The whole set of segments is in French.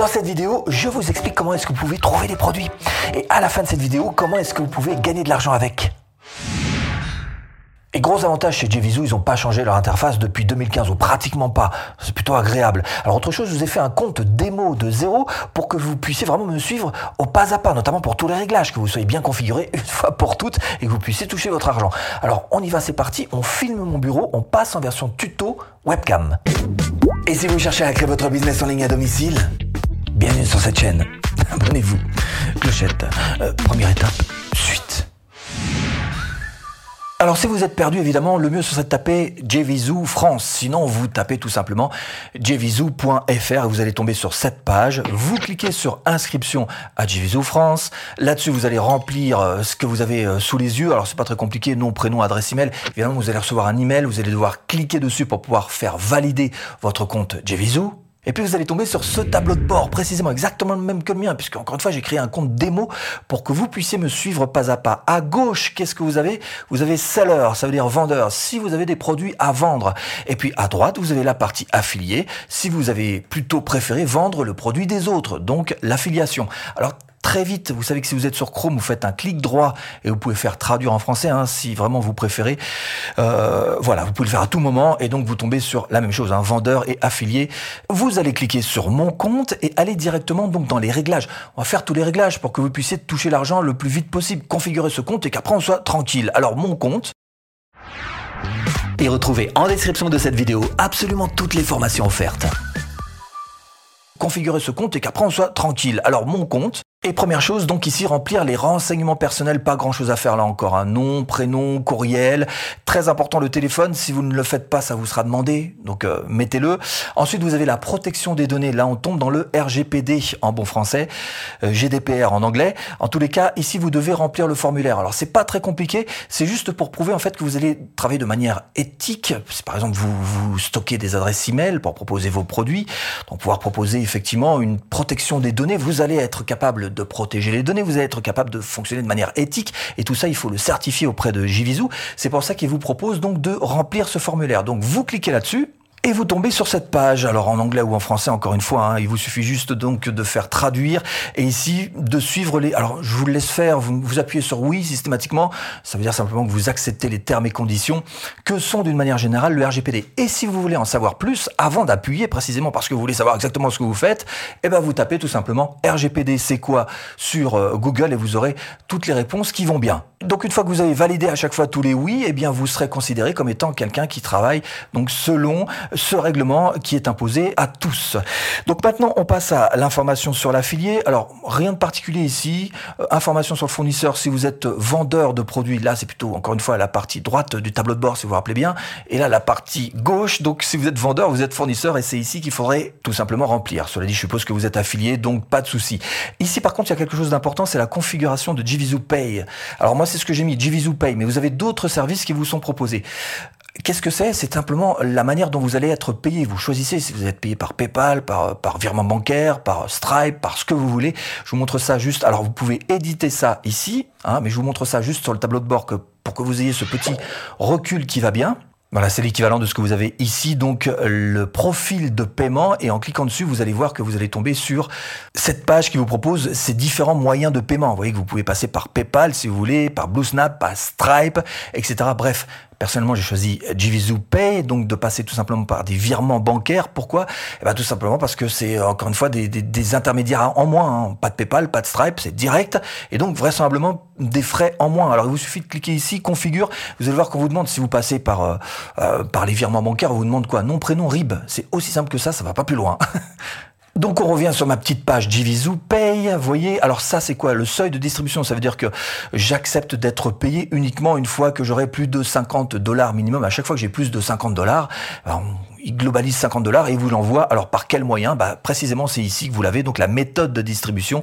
Dans cette vidéo, je vous explique comment est-ce que vous pouvez trouver des produits. Et à la fin de cette vidéo, comment est-ce que vous pouvez gagner de l'argent avec. Et gros avantage chez JVZoo, ils n'ont pas changé leur interface depuis 2015 ou pratiquement pas. C'est plutôt agréable. Alors autre chose, je vous ai fait un compte démo de zéro pour que vous puissiez vraiment me suivre au pas à pas, notamment pour tous les réglages, que vous soyez bien configuré une fois pour toutes et que vous puissiez toucher votre argent. Alors on y va, c'est parti. On filme mon bureau, on passe en version tuto webcam. Et si vous cherchez à créer votre business en ligne à domicile, cette chaîne. Abonnez-vous. Clochette. Euh, première étape, suite. Alors si vous êtes perdu, évidemment, le mieux ce serait de taper JVZoo France. Sinon, vous tapez tout simplement jvzoo.fr et vous allez tomber sur cette page. Vous cliquez sur inscription à JVZoo France. Là-dessus, vous allez remplir euh, ce que vous avez euh, sous les yeux. Alors c'est pas très compliqué, nom, prénom, adresse email. Évidemment, vous allez recevoir un email. Vous allez devoir cliquer dessus pour pouvoir faire valider votre compte JVZoo. Et puis vous allez tomber sur ce tableau de bord, précisément exactement le même que le mien, puisque encore une fois j'ai créé un compte démo pour que vous puissiez me suivre pas à pas. À gauche, qu'est-ce que vous avez? Vous avez seller, ça veut dire vendeur, si vous avez des produits à vendre. Et puis à droite, vous avez la partie affiliée, si vous avez plutôt préféré vendre le produit des autres, donc l'affiliation. Alors très vite. Vous savez que si vous êtes sur Chrome, vous faites un clic droit et vous pouvez faire traduire en français hein, si vraiment vous préférez. Euh, voilà, vous pouvez le faire à tout moment et donc vous tombez sur la même chose, un vendeur et affilié. Vous allez cliquer sur mon compte et aller directement donc dans les réglages. On va faire tous les réglages pour que vous puissiez toucher l'argent le plus vite possible, configurer ce compte et qu'après on soit tranquille. Alors mon compte. Et retrouvez en description de cette vidéo absolument toutes les formations offertes configurer ce compte et qu'après on soit tranquille. Alors mon compte, et première chose, donc ici, remplir les renseignements personnels, pas grand chose à faire là encore. Un nom, prénom, courriel. Très important le téléphone, si vous ne le faites pas, ça vous sera demandé, donc euh, mettez-le. Ensuite, vous avez la protection des données. Là, on tombe dans le RGPD en bon français, euh, GDPR en anglais. En tous les cas, ici, vous devez remplir le formulaire. Alors, c'est pas très compliqué, c'est juste pour prouver en fait que vous allez travailler de manière éthique. Si par exemple, vous, vous stockez des adresses email pour proposer vos produits, donc pouvoir proposer effectivement une protection des données, vous allez être capable de protéger les données, vous allez être capable de fonctionner de manière éthique, et tout ça, il faut le certifier auprès de JVZoo. C'est pour ça qu'il vous propose donc de remplir ce formulaire. Donc vous cliquez là-dessus, et vous tombez sur cette page, alors en anglais ou en français, encore une fois, hein, il vous suffit juste donc de faire traduire et ici de suivre les. Alors je vous laisse faire, vous, vous appuyez sur oui systématiquement, ça veut dire simplement que vous acceptez les termes et conditions que sont d'une manière générale le RGPD. Et si vous voulez en savoir plus, avant d'appuyer précisément parce que vous voulez savoir exactement ce que vous faites, eh ben vous tapez tout simplement RGPD c'est quoi sur euh, Google et vous aurez toutes les réponses qui vont bien. Donc une fois que vous avez validé à chaque fois tous les oui, eh bien vous serez considéré comme étant quelqu'un qui travaille donc selon ce règlement qui est imposé à tous. Donc maintenant, on passe à l'information sur l'affilié. Alors, rien de particulier ici. Euh, information sur le fournisseur, si vous êtes vendeur de produits, là, c'est plutôt, encore une fois, la partie droite du tableau de bord, si vous vous rappelez bien. Et là, la partie gauche, donc si vous êtes vendeur, vous êtes fournisseur, et c'est ici qu'il faudrait tout simplement remplir. Cela dit, je suppose que vous êtes affilié, donc pas de souci. Ici, par contre, il y a quelque chose d'important, c'est la configuration de JVZoo Pay. Alors moi, c'est ce que j'ai mis, JVZoo Pay, mais vous avez d'autres services qui vous sont proposés. Qu'est-ce que c'est? C'est simplement la manière dont vous allez être payé. Vous choisissez si vous êtes payé par PayPal, par, par virement bancaire, par Stripe, par ce que vous voulez. Je vous montre ça juste. Alors vous pouvez éditer ça ici, hein, mais je vous montre ça juste sur le tableau de bord pour que vous ayez ce petit recul qui va bien. Voilà, c'est l'équivalent de ce que vous avez ici, donc le profil de paiement. Et en cliquant dessus, vous allez voir que vous allez tomber sur cette page qui vous propose ces différents moyens de paiement. Vous voyez que vous pouvez passer par PayPal si vous voulez, par BlueSnap, par Stripe, etc. Bref, Personnellement, j'ai choisi JVZoo Pay, donc de passer tout simplement par des virements bancaires. Pourquoi? Eh ben, Tout simplement parce que c'est encore une fois des, des, intermédiaires en moins. Hein. Pas de PayPal, pas de Stripe, c'est direct. Et donc vraisemblablement des frais en moins. Alors il vous suffit de cliquer ici, configure. Vous allez voir qu'on vous demande si vous passez par, euh, euh, par les virements bancaires, on vous demande quoi? Nom, prénom, RIB. C'est aussi simple que ça, ça va pas plus loin. Donc on revient sur ma petite page Divisou Pay. Vous voyez, alors ça c'est quoi Le seuil de distribution, ça veut dire que j'accepte d'être payé uniquement une fois que j'aurai plus de 50 dollars minimum. À chaque fois que j'ai plus de 50 dollars, il globalise 50 dollars et il vous l'envoie. Alors par quel moyen? Bah, Précisément c'est ici que vous l'avez, donc la méthode de distribution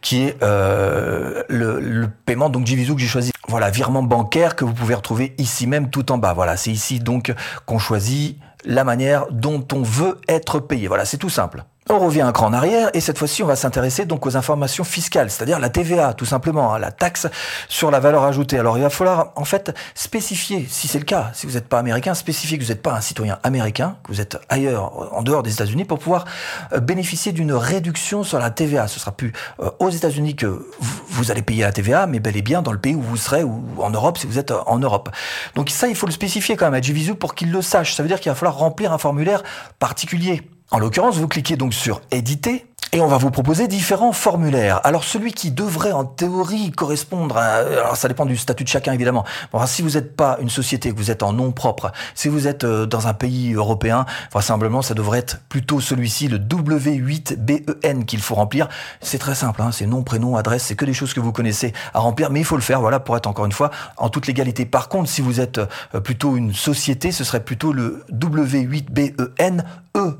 qui est euh, le, paiement donc Divisou que j'ai choisi. Voilà, virement bancaire que vous pouvez retrouver ici même tout en bas. Voilà, c'est ici donc qu'on choisit la manière dont on veut être payé. Voilà, c'est tout simple. On revient un cran en arrière et cette fois-ci on va s'intéresser donc aux informations fiscales, c'est-à-dire la TVA tout simplement, hein, la taxe sur la valeur ajoutée. Alors il va falloir en fait spécifier, si c'est le cas, si vous n'êtes pas américain, spécifier que vous n'êtes pas un citoyen américain, que vous êtes ailleurs, en dehors des États-Unis, pour pouvoir euh, bénéficier d'une réduction sur la TVA. Ce sera plus euh, aux États-Unis que vous allez payer la TVA, mais bel et bien dans le pays où vous serez ou en Europe si vous êtes en Europe. Donc ça il faut le spécifier quand même à Jivizu pour qu'il le sache. Ça veut dire qu'il va falloir remplir un formulaire particulier. En l'occurrence, vous cliquez donc sur Éditer et on va vous proposer différents formulaires. Alors celui qui devrait en théorie correspondre. Alors ça dépend du statut de chacun évidemment. Bon, si vous n'êtes pas une société, que vous êtes en nom propre, si vous êtes euh, dans un pays européen, vraisemblablement ça devrait être plutôt celui-ci, le W8BEN qu'il faut remplir. C'est très simple, hein, c'est nom, prénom, adresse, c'est que des choses que vous connaissez à remplir, mais il faut le faire voilà, pour être encore une fois en toute légalité. Par contre, si vous êtes euh, plutôt une société, ce serait plutôt le W8BEN E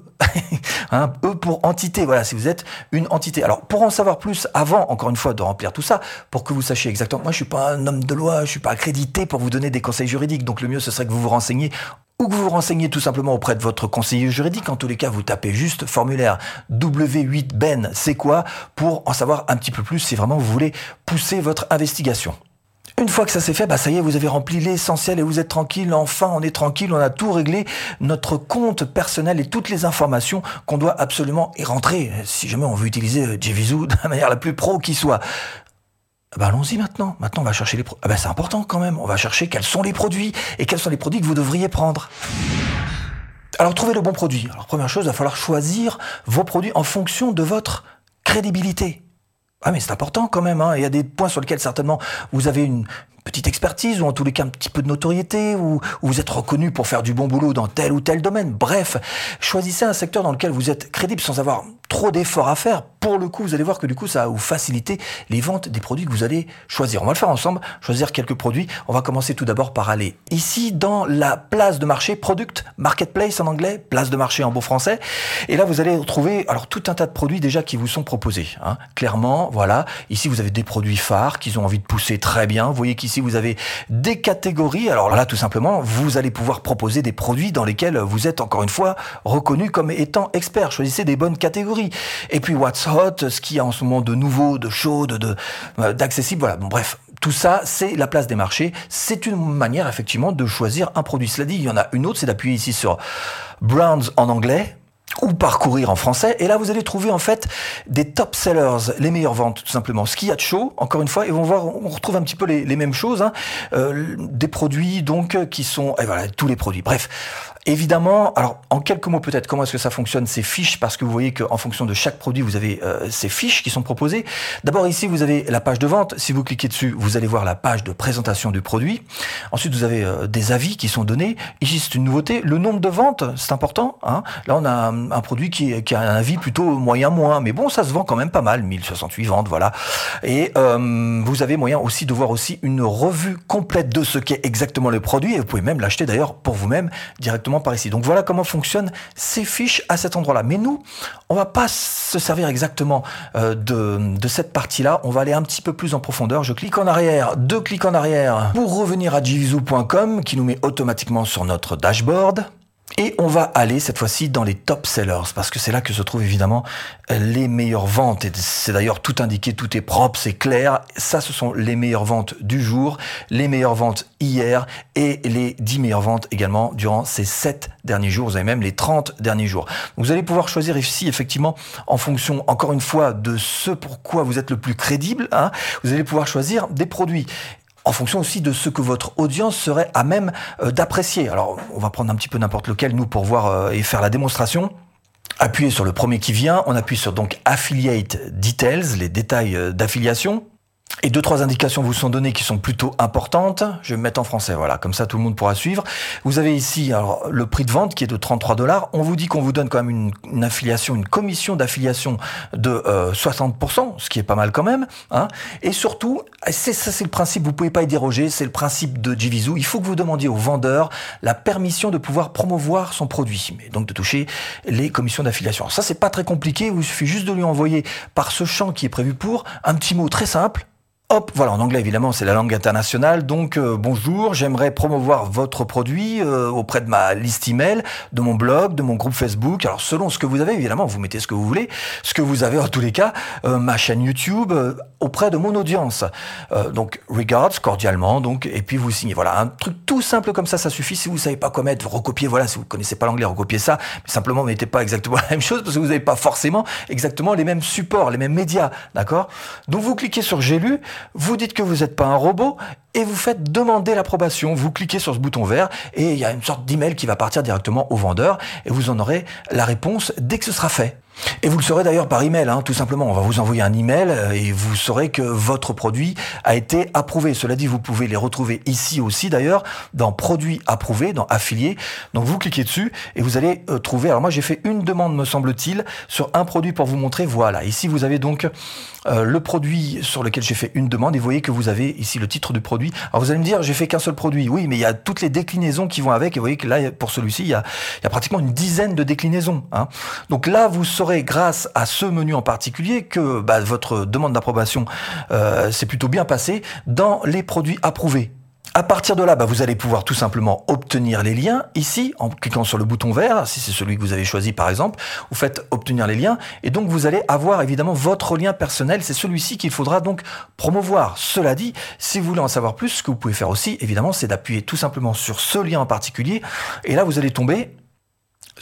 hein, e pour entité, voilà, si vous êtes une entité. Alors, pour en savoir plus, avant, encore une fois, de remplir tout ça, pour que vous sachiez exactement, moi je suis pas un homme de loi, je suis pas accrédité pour vous donner des conseils juridiques, donc le mieux ce serait que vous vous renseigniez ou que vous vous renseigniez tout simplement auprès de votre conseiller juridique. En tous les cas, vous tapez juste formulaire W8Ben, c'est quoi, pour en savoir un petit peu plus si vraiment vous voulez pousser votre investigation. Une fois que ça s'est fait, bah ça y est, vous avez rempli l'essentiel et vous êtes tranquille. Enfin, on est tranquille, on a tout réglé, notre compte personnel et toutes les informations qu'on doit absolument y rentrer si jamais on veut utiliser euh, JVZoo de la manière la plus pro qui soit. Bah allons-y maintenant. Maintenant, on va chercher les produits. Ah bah c'est important quand même. On va chercher quels sont les produits et quels sont les produits que vous devriez prendre. Alors, trouvez le bon produit. Alors, première chose, il va falloir choisir vos produits en fonction de votre crédibilité. Ah mais c'est important quand même, hein. il y a des points sur lesquels certainement vous avez une petite expertise ou en tous les cas un petit peu de notoriété ou, ou vous êtes reconnu pour faire du bon boulot dans tel ou tel domaine. Bref, choisissez un secteur dans lequel vous êtes crédible sans avoir trop d'efforts à faire, pour le coup, vous allez voir que du coup, ça va vous faciliter les ventes des produits que vous allez choisir. On va le faire ensemble, choisir quelques produits. On va commencer tout d'abord par aller ici dans la place de marché, product, marketplace en anglais, place de marché en beau français. Et là, vous allez retrouver alors tout un tas de produits déjà qui vous sont proposés. Hein. Clairement, voilà. Ici, vous avez des produits phares qu'ils ont envie de pousser très bien. Vous voyez qu'ici, vous avez des catégories. Alors là, tout simplement, vous allez pouvoir proposer des produits dans lesquels vous êtes encore une fois reconnu comme étant expert. Choisissez des bonnes catégories. Et puis What's Hot, ce qui y a en ce moment de nouveau, de chaud, de, euh, d'accessible. Voilà. Bon, bref. Tout ça, c'est la place des marchés. C'est une manière, effectivement, de choisir un produit. Cela dit, il y en a une autre, c'est d'appuyer ici sur Brands en anglais, ou parcourir en français. Et là, vous allez trouver en fait des top sellers, les meilleures ventes tout simplement. Ce qu'il y a de chaud, encore une fois, et on voir, on retrouve un petit peu les, mêmes choses, hein. euh, des produits donc qui sont, et voilà, tous les produits. Bref, Évidemment, alors en quelques mots peut-être, comment est-ce que ça fonctionne ces fiches? Parce que vous voyez qu'en fonction de chaque produit, vous avez euh, ces fiches qui sont proposées. D'abord ici, vous avez la page de vente. Si vous cliquez dessus, vous allez voir la page de présentation du produit. Ensuite, vous avez euh, des avis qui sont donnés. Ici, c'est une nouveauté. Le nombre de ventes, c'est important. Hein Là, on a un, produit qui, qui, a un avis plutôt moyen-moins. Mais bon, ça se vend quand même pas mal. 1068 ventes, voilà. Et euh, vous avez moyen aussi de voir aussi une revue complète de ce qu'est exactement le produit. Et vous pouvez même l'acheter d'ailleurs pour vous-même directement par ici. Donc voilà comment fonctionnent ces fiches à cet endroit-là. Mais nous, on va pas se servir exactement euh, de, cette partie-là. On va aller un petit peu plus en profondeur. Je clique en arrière, deux clics en arrière pour revenir à jvizu.com qui nous met automatiquement sur notre dashboard. Et on va aller cette fois-ci dans les top sellers parce que c'est là que se trouvent évidemment les meilleures ventes. C'est d'ailleurs tout indiqué, tout est propre, c'est clair. Ça, ce sont les meilleures ventes du jour, les meilleures ventes hier et les 10 meilleures ventes également durant ces 7 derniers jours. Vous avez même les 30 derniers jours. Vous allez pouvoir choisir ici effectivement en fonction, encore une fois, de ce pourquoi vous êtes le plus crédible. Hein, vous allez pouvoir choisir des produits en fonction aussi de ce que votre audience serait à même euh, d'apprécier. Alors, on va prendre un petit peu n'importe lequel, nous, pour voir euh, et faire la démonstration. Appuyez sur le premier qui vient, on appuie sur donc Affiliate Details, les détails euh, d'affiliation. Et deux, trois indications vous sont données qui sont plutôt importantes. Je vais me mettre en français, voilà, comme ça tout le monde pourra suivre. Vous avez ici alors, le prix de vente qui est de 33 dollars. On vous dit qu'on vous donne quand même une, affiliation, une commission d'affiliation de 60%, euh, ce qui est pas mal quand même. Hein. Et surtout, c'est ça c'est le principe, vous pouvez pas y déroger, c'est le principe de Jivizu. Il faut que vous demandiez au vendeur la permission de pouvoir promouvoir son produit, donc de toucher les commissions d'affiliation. Ça c'est pas très compliqué, il vous suffit juste de lui envoyer par ce champ qui est prévu pour un petit mot très simple Hop, voilà, en anglais évidemment, c'est la langue internationale. Donc euh, bonjour, j'aimerais promouvoir votre produit euh, auprès de ma liste email, de mon blog, de mon groupe Facebook. Alors selon ce que vous avez, évidemment, vous mettez ce que vous voulez, ce que vous avez en tous les cas, euh, ma chaîne YouTube auprès de mon audience. donc regards cordialement, donc et puis vous signez. Voilà, un truc tout simple comme ça, ça suffit. Si vous savez pas quoi mettre, recopiez. Voilà, si vous connaissez pas l'anglais, recopiez ça. Mais simplement, mettez pas exactement la même chose parce que vous n'avez pas forcément exactement les mêmes supports, les mêmes médias, d'accord? Donc vous cliquez sur j'ai lu vous dites que vous n'êtes pas un robot et vous faites demander l'approbation. Vous cliquez sur ce bouton vert et il y a une sorte d'email qui va partir directement au vendeur et vous en aurez la réponse dès que ce sera fait. Et vous le saurez d'ailleurs par email, hein, tout simplement. On va vous envoyer un email euh, et vous saurez que votre produit a été approuvé. Cela dit, vous pouvez les retrouver ici aussi d'ailleurs, dans produits approuvés, dans affiliés. Donc vous cliquez dessus et vous allez euh, trouver. Alors moi j'ai fait une demande, me semble-t-il, sur un produit pour vous montrer. Voilà. Ici vous avez donc euh, le produit sur lequel j'ai fait une demande et vous voyez que vous avez ici le titre du produit. Alors vous allez me dire, j'ai fait qu'un seul produit. Oui, mais il y a toutes les déclinaisons qui vont avec et vous voyez que là, pour celui-ci, il y a, y a pratiquement une dizaine de déclinaisons. Hein. Donc là, vous saurez grâce à ce menu en particulier que bah, votre demande d'approbation euh, s'est plutôt bien passée dans les produits approuvés. À partir de là, bah, vous allez pouvoir tout simplement obtenir les liens ici en cliquant sur le bouton vert, si c'est celui que vous avez choisi par exemple, vous faites obtenir les liens et donc vous allez avoir évidemment votre lien personnel, c'est celui-ci qu'il faudra donc promouvoir. Cela dit, si vous voulez en savoir plus, ce que vous pouvez faire aussi évidemment, c'est d'appuyer tout simplement sur ce lien en particulier et là vous allez tomber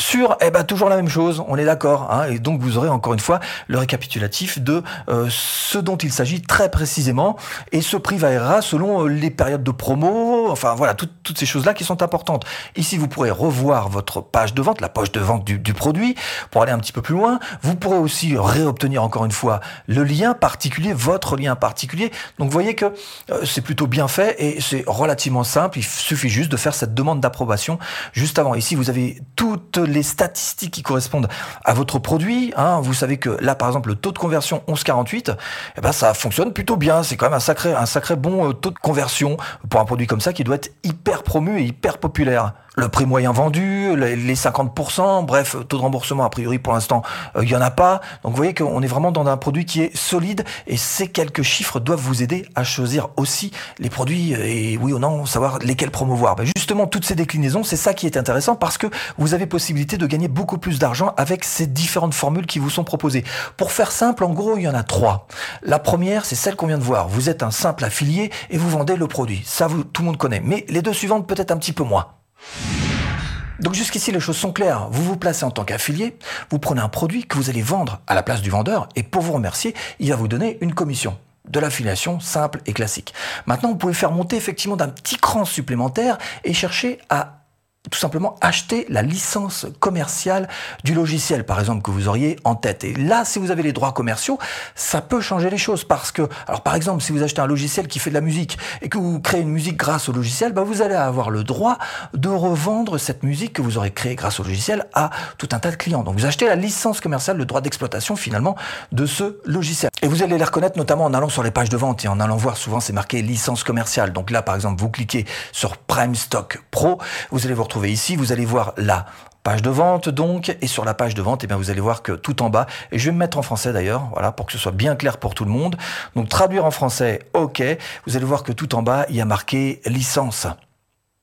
sur, eh ben, toujours la même chose, on est d'accord. Hein, et donc vous aurez encore une fois le récapitulatif de euh, ce dont il s'agit très précisément. Et ce prix variera selon euh, les périodes de promo, enfin voilà, toutes ces choses-là qui sont importantes. Ici, vous pourrez revoir votre page de vente, la page de vente du, du, produit, pour aller un petit peu plus loin. Vous pourrez aussi réobtenir encore une fois le lien particulier, votre lien particulier. Donc vous voyez que euh, c'est plutôt bien fait et c'est relativement simple. Il suffit juste de faire cette demande d'approbation juste avant. Ici, vous avez toutes les statistiques qui correspondent à votre produit. Hein. Vous savez que là, par exemple, le taux de conversion 11,48, eh ben, ça fonctionne plutôt bien. C'est quand même un sacré, un sacré bon euh, taux de conversion pour un produit comme ça doit être hyper promu et hyper populaire le prix moyen vendu, les 50%, bref, taux de remboursement, a priori pour l'instant, il euh, n'y en a pas. Donc vous voyez qu'on est vraiment dans un produit qui est solide et ces quelques chiffres doivent vous aider à choisir aussi les produits et oui ou non, savoir lesquels promouvoir. Ben justement, toutes ces déclinaisons, c'est ça qui est intéressant parce que vous avez possibilité de gagner beaucoup plus d'argent avec ces différentes formules qui vous sont proposées. Pour faire simple, en gros, il y en a trois. La première, c'est celle qu'on vient de voir. Vous êtes un simple affilié et vous vendez le produit. Ça, vous, tout le monde connaît. Mais les deux suivantes, peut-être un petit peu moins. Donc jusqu'ici, les choses sont claires. Vous vous placez en tant qu'affilié, vous prenez un produit que vous allez vendre à la place du vendeur, et pour vous remercier, il va vous donner une commission de l'affiliation simple et classique. Maintenant, vous pouvez faire monter effectivement d'un petit cran supplémentaire et chercher à tout simplement acheter la licence commerciale du logiciel, par exemple, que vous auriez en tête. Et là, si vous avez les droits commerciaux, ça peut changer les choses parce que, alors par exemple, si vous achetez un logiciel qui fait de la musique et que vous créez une musique grâce au logiciel, bah, vous allez avoir le droit de revendre cette musique que vous aurez créée grâce au logiciel à tout un tas de clients. Donc vous achetez la licence commerciale, le droit d'exploitation finalement de ce logiciel. Et vous allez les reconnaître notamment en allant sur les pages de vente et en allant voir souvent c'est marqué licence commerciale. Donc là, par exemple, vous cliquez sur Prime Stock Pro, vous allez vous ici, vous allez voir la page de vente donc et sur la page de vente eh bien vous allez voir que tout en bas et je vais me mettre en français d'ailleurs voilà pour que ce soit bien clair pour tout le monde. Donc traduire en français ok. Vous allez voir que tout en bas il y a marqué licence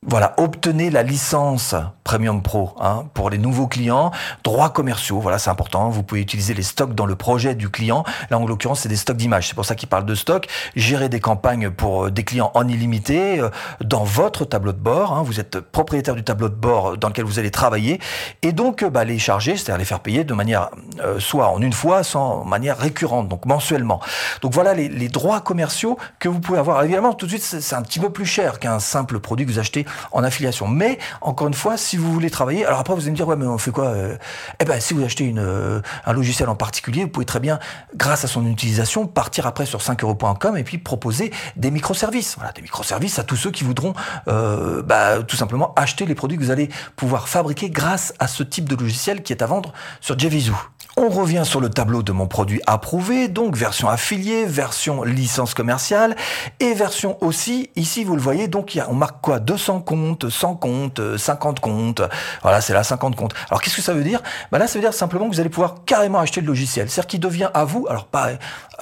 voilà, obtenez la licence Premium Pro hein, pour les nouveaux clients, droits commerciaux, voilà, c'est important. Vous pouvez utiliser les stocks dans le projet du client. Là, en l'occurrence, c'est des stocks d'images. C'est pour ça qu'il parle de stock. Gérer des campagnes pour euh, des clients en illimité euh, dans votre tableau de bord. Hein. Vous êtes propriétaire du tableau de bord dans lequel vous allez travailler et donc bah, les charger, c'est-à-dire les faire payer de manière euh, soit en une fois, soit en manière récurrente, donc mensuellement. Donc voilà les, les droits commerciaux que vous pouvez avoir. évidemment, tout de suite, c'est un petit peu plus cher qu'un simple produit que vous achetez en affiliation. Mais encore une fois, si vous voulez travailler, alors après vous allez me dire ouais mais on fait quoi euh Eh ben si vous achetez une, euh, un logiciel en particulier, vous pouvez très bien, grâce à son utilisation, partir après sur 5euros.com et puis proposer des microservices. Voilà, des microservices à tous ceux qui voudront euh, bah, tout simplement acheter les produits que vous allez pouvoir fabriquer grâce à ce type de logiciel qui est à vendre sur JVZoo. On revient sur le tableau de mon produit approuvé, donc version affiliée, version licence commerciale et version aussi, ici vous le voyez, donc on marque quoi? 200 comptes, 100 comptes, 50 comptes, voilà c'est là 50 comptes. Alors qu'est-ce que ça veut dire? Ben Là ça veut dire simplement que vous allez pouvoir carrément acheter le logiciel, c'est-à-dire qu'il devient à vous, alors pas,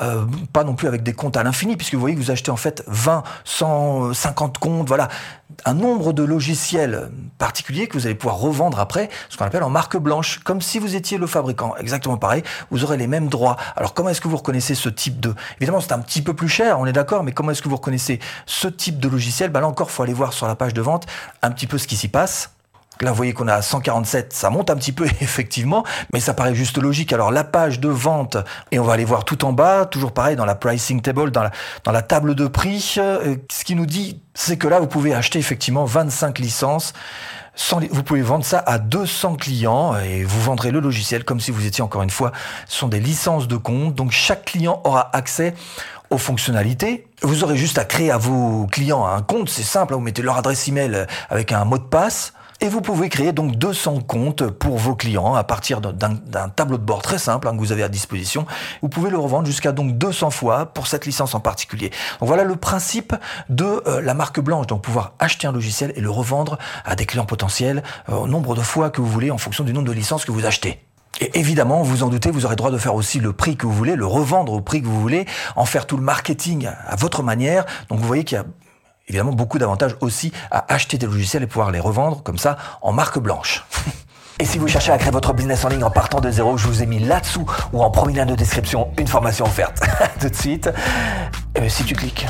euh, pas non plus avec des comptes à l'infini, puisque vous voyez que vous achetez en fait 20, 100, 50 comptes, voilà, un nombre de logiciels particuliers que vous allez pouvoir revendre après, ce qu'on appelle en marque blanche, comme si vous étiez le fabricant. Exactement pareil, vous aurez les mêmes droits. Alors comment est-ce que vous reconnaissez ce type de... Évidemment, c'est un petit peu plus cher, on est d'accord, mais comment est-ce que vous reconnaissez ce type de logiciel? Ben Là encore, faut aller voir sur la page de vente un petit peu ce qui s'y passe. Là, vous voyez qu'on a 147, ça monte un petit peu effectivement, mais ça paraît juste logique. Alors la page de vente, et on va aller voir tout en bas, toujours pareil dans la pricing table, dans la, table de prix, euh, ce qui nous dit, c'est que là, vous pouvez acheter effectivement 25 licences. vous pouvez vendre ça à 200 clients et vous vendrez le logiciel comme si vous étiez encore une fois, ce sont des licences de compte. Donc chaque client aura accès aux fonctionnalités. Vous aurez juste à créer à vos clients un compte, c'est simple, hein, vous mettez leur adresse email avec un mot de passe. Et vous pouvez créer donc 200 comptes pour vos clients à partir d'un tableau de bord très simple hein, que vous avez à disposition. Vous pouvez le revendre jusqu'à donc 200 fois pour cette licence en particulier. Donc voilà le principe de euh, la marque blanche, donc pouvoir acheter un logiciel et le revendre à des clients potentiels euh, au nombre de fois que vous voulez en fonction du nombre de licences que vous achetez. Et évidemment, vous en doutez, vous aurez droit de faire aussi le prix que vous voulez, le revendre au prix que vous voulez, en faire tout le marketing à votre manière. Donc vous voyez qu'il y a évidemment beaucoup d'avantages aussi à acheter des logiciels et pouvoir les revendre comme ça en marque blanche. Et si vous cherchez à créer votre business en ligne en partant de zéro, je vous ai mis là-dessous ou en premier lien de description une formation offerte. tout de suite, et eh si tu cliques.